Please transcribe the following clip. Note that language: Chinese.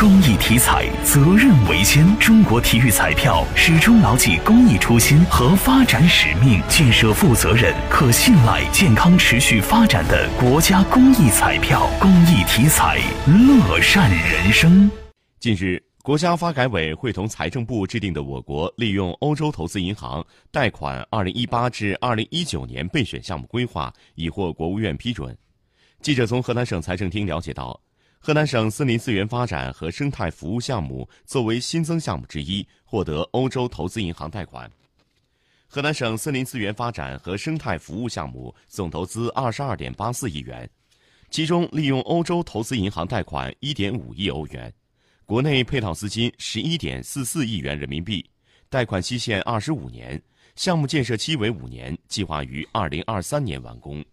公益体彩，责任为先。中国体育彩票始终牢记公益初心和发展使命，建设负责任、可信赖、健康持续发展的国家公益彩票。公益体彩，乐善人生。近日，国家发改委会同财政部制定的我国利用欧洲投资银行贷款2018至2019年备选项目规划已获国务院批准。记者从河南省财政厅了解到。河南省森林资源发展和生态服务项目作为新增项目之一，获得欧洲投资银行贷款。河南省森林资源发展和生态服务项目总投资二十二点八四亿元，其中利用欧洲投资银行贷款一点五亿欧元，国内配套资金十一点四四亿元人民币，贷款期限二十五年，项目建设期为五年，计划于二零二三年完工。